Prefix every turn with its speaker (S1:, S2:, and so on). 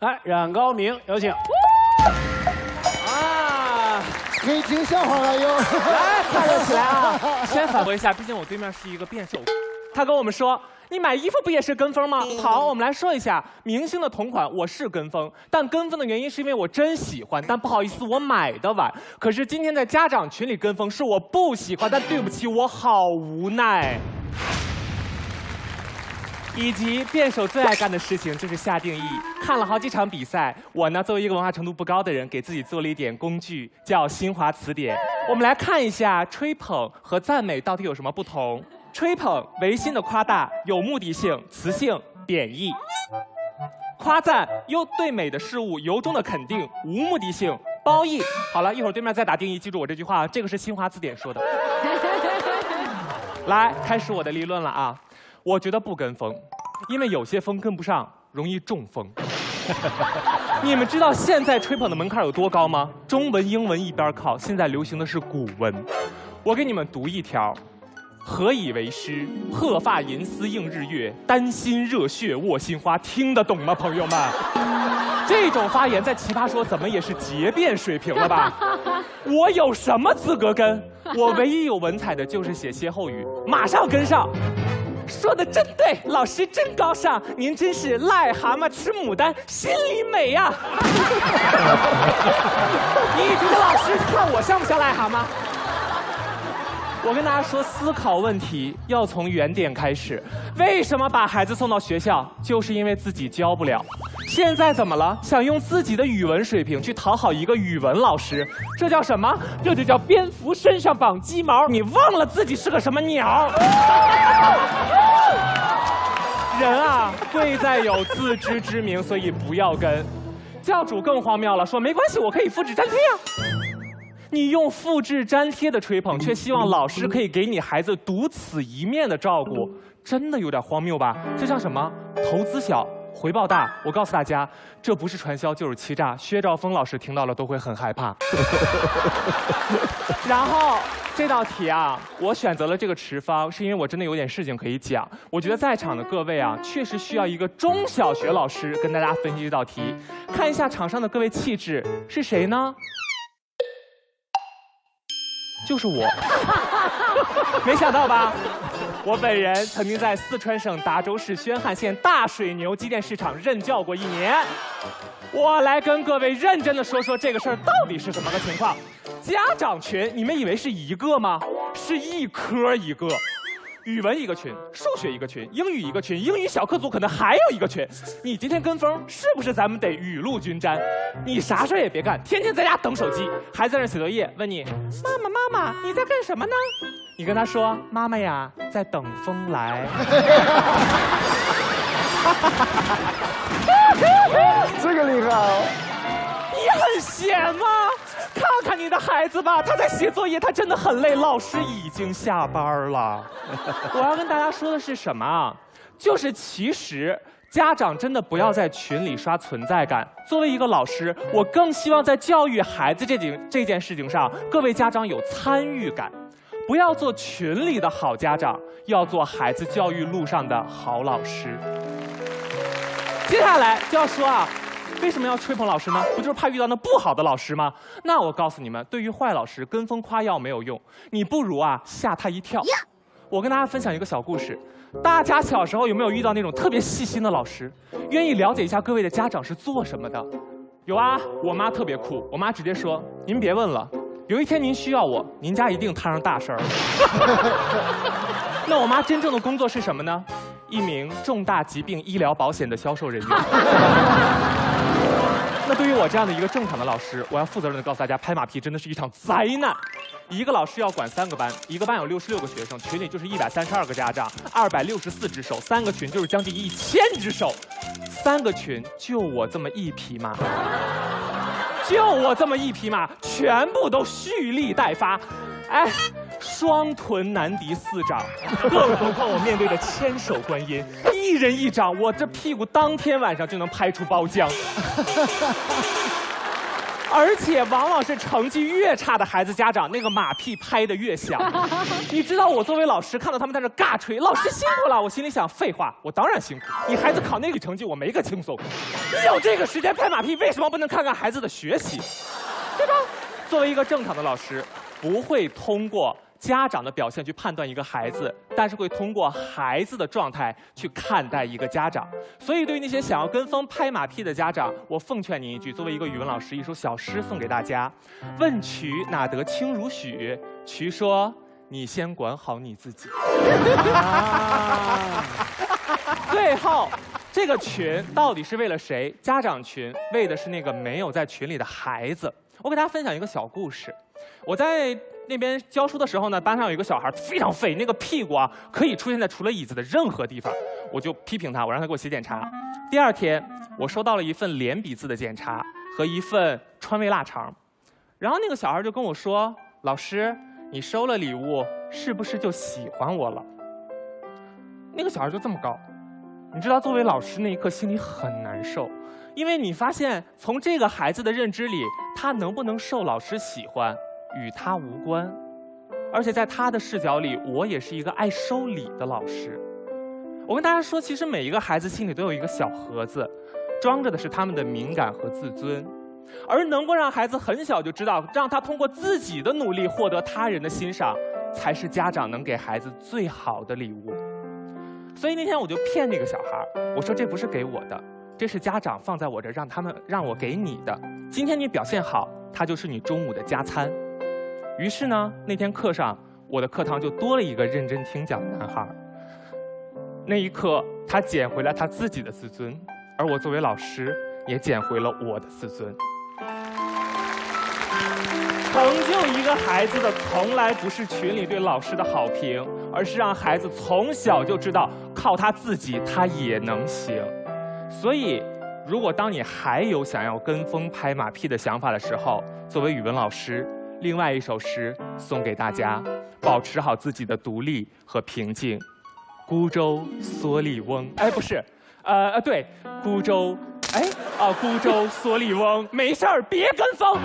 S1: 来，冉高明，有请。
S2: 啊，
S3: 可以听笑话了哟。
S2: 来，快乐起来啊！先反驳一下，毕竟我对面是一个辩手，他跟我们说。你买衣服不也是跟风吗？好，我们来说一下明星的同款，我是跟风，但跟风的原因是因为我真喜欢，但不好意思，我买的晚。可是今天在家长群里跟风是我不喜欢，但对不起，我好无奈。以及辩手最爱干的事情就是下定义。看了好几场比赛，我呢作为一个文化程度不高的人，给自己做了一点工具，叫新华词典。我们来看一下吹捧和赞美到底有什么不同。吹捧违心的夸大，有目的性、词性、贬义；夸赞又对美的事物由衷的肯定，无目的性、褒义。好了一会儿对面再打定义，记住我这句话，这个是新华字典说的。来，开始我的立论了啊！我觉得不跟风，因为有些风跟不上，容易中风。你们知道现在吹捧的门槛有多高吗？中文、英文一边靠，现在流行的是古文。我给你们读一条。何以为师？鹤发银丝映日月，丹心热血卧心花。听得懂吗，朋友们？这种发言在奇葩说怎么也是结辩水平了吧？我有什么资格跟？我唯一有文采的就是写歇后语，马上跟上。说的真对，老师真高尚，您真是癞蛤蟆吃牡丹，心里美呀。你觉得老师看我像不像癞蛤蟆？我跟大家说，思考问题要从原点开始。为什么把孩子送到学校？就是因为自己教不了。现在怎么了？想用自己的语文水平去讨好一个语文老师，这叫什么？这就叫蝙蝠身上绑鸡毛。你忘了自己是个什么鸟？人啊，贵在有自知之明，所以不要跟。教主更荒谬了，说没关系，我可以复制粘贴呀。你用复制粘贴的吹捧，却希望老师可以给你孩子独此一面的照顾，真的有点荒谬吧？这叫什么？投资小，回报大。我告诉大家，这不是传销就是欺诈。薛兆丰老师听到了都会很害怕。然后这道题啊，我选择了这个持方，是因为我真的有点事情可以讲。我觉得在场的各位啊，确实需要一个中小学老师跟大家分析这道题。看一下场上的各位气质是谁呢？就是我，没想到吧？我本人曾经在四川省达州市宣汉县大水牛机电市场任教过一年。我来跟各位认真的说说这个事儿到底是怎么个情况。家长群，你们以为是一个吗？是一科一个。语文一个群，数学一个群，英语一个群，英语小课组可能还有一个群。你今天跟风，是不是咱们得雨露均沾？你啥事也别干，天天在家等手机，还在那写作业，问你妈妈妈妈你在干什么呢？你跟他说妈妈呀，在等风来。孩子吧，他在写作业，他真的很累。老师已经下班了。我要跟大家说的是什么啊？就是其实家长真的不要在群里刷存在感。作为一个老师，我更希望在教育孩子这件这件事情上，各位家长有参与感，不要做群里的好家长，要做孩子教育路上的好老师。接下来就要说啊。为什么要吹捧老师呢？不就是怕遇到那不好的老师吗？那我告诉你们，对于坏老师，跟风夸耀没有用，你不如啊吓他一跳。我跟大家分享一个小故事，大家小时候有没有遇到那种特别细心的老师，愿意了解一下各位的家长是做什么的？有啊，我妈特别酷，我妈直接说：“您别问了，有一天您需要我，您家一定摊上大事儿。”那我妈真正的工作是什么呢？一名重大疾病医疗保险的销售人员。那对于我这样的一个正常的老师，我要负责任的告诉大家，拍马屁真的是一场灾难。一个老师要管三个班，一个班有六十六个学生，群里就是一百三十二个家长，二百六十四只手，三个群就是将近一千只手，三个群就我这么一匹马，就我这么一匹马，全部都蓄力待发，哎。双臀难敌四掌，更何况我面对着千手观音，一人一掌，我这屁股当天晚上就能拍出包浆。而且往往是成绩越差的孩子家长，那个马屁拍的越响。你知道我作为老师看到他们在那尬吹，老师辛苦了，我心里想，废话，我当然辛苦。你孩子考那个成绩，我没个轻松。你有这个时间拍马屁，为什么不能看看孩子的学习？对吧？作为一个正常的老师，不会通过。家长的表现去判断一个孩子，但是会通过孩子的状态去看待一个家长。所以，对于那些想要跟风拍马屁的家长，我奉劝您一句：作为一个语文老师，一首小诗送给大家：问渠哪得清如许？渠说：你先管好你自己。最后，这个群到底是为了谁？家长群为的是那个没有在群里的孩子。我给大家分享一个小故事。我在。那边教书的时候呢，班上有一个小孩非常废，那个屁股啊可以出现在除了椅子的任何地方，我就批评他，我让他给我写检查。第二天，我收到了一份连笔字的检查和一份川味腊肠，然后那个小孩就跟我说：“老师，你收了礼物，是不是就喜欢我了？”那个小孩就这么高，你知道，作为老师那一刻心里很难受，因为你发现从这个孩子的认知里，他能不能受老师喜欢？与他无关，而且在他的视角里，我也是一个爱收礼的老师。我跟大家说，其实每一个孩子心里都有一个小盒子，装着的是他们的敏感和自尊。而能够让孩子很小就知道，让他通过自己的努力获得他人的欣赏，才是家长能给孩子最好的礼物。所以那天我就骗那个小孩，我说这不是给我的，这是家长放在我这，让他们让我给你的。今天你表现好，它就是你中午的加餐。于是呢，那天课上，我的课堂就多了一个认真听讲的男孩。那一刻，他捡回了他自己的自尊，而我作为老师，也捡回了我的自尊。成就一个孩子的，从来不是群里对老师的好评，而是让孩子从小就知道，靠他自己，他也能行。所以，如果当你还有想要跟风拍马屁的想法的时候，作为语文老师。另外一首诗送给大家，保持好自己的独立和平静。孤舟蓑笠翁，哎，不是，呃呃，对，孤舟，哎，啊，孤舟蓑笠翁，没事儿，别跟风。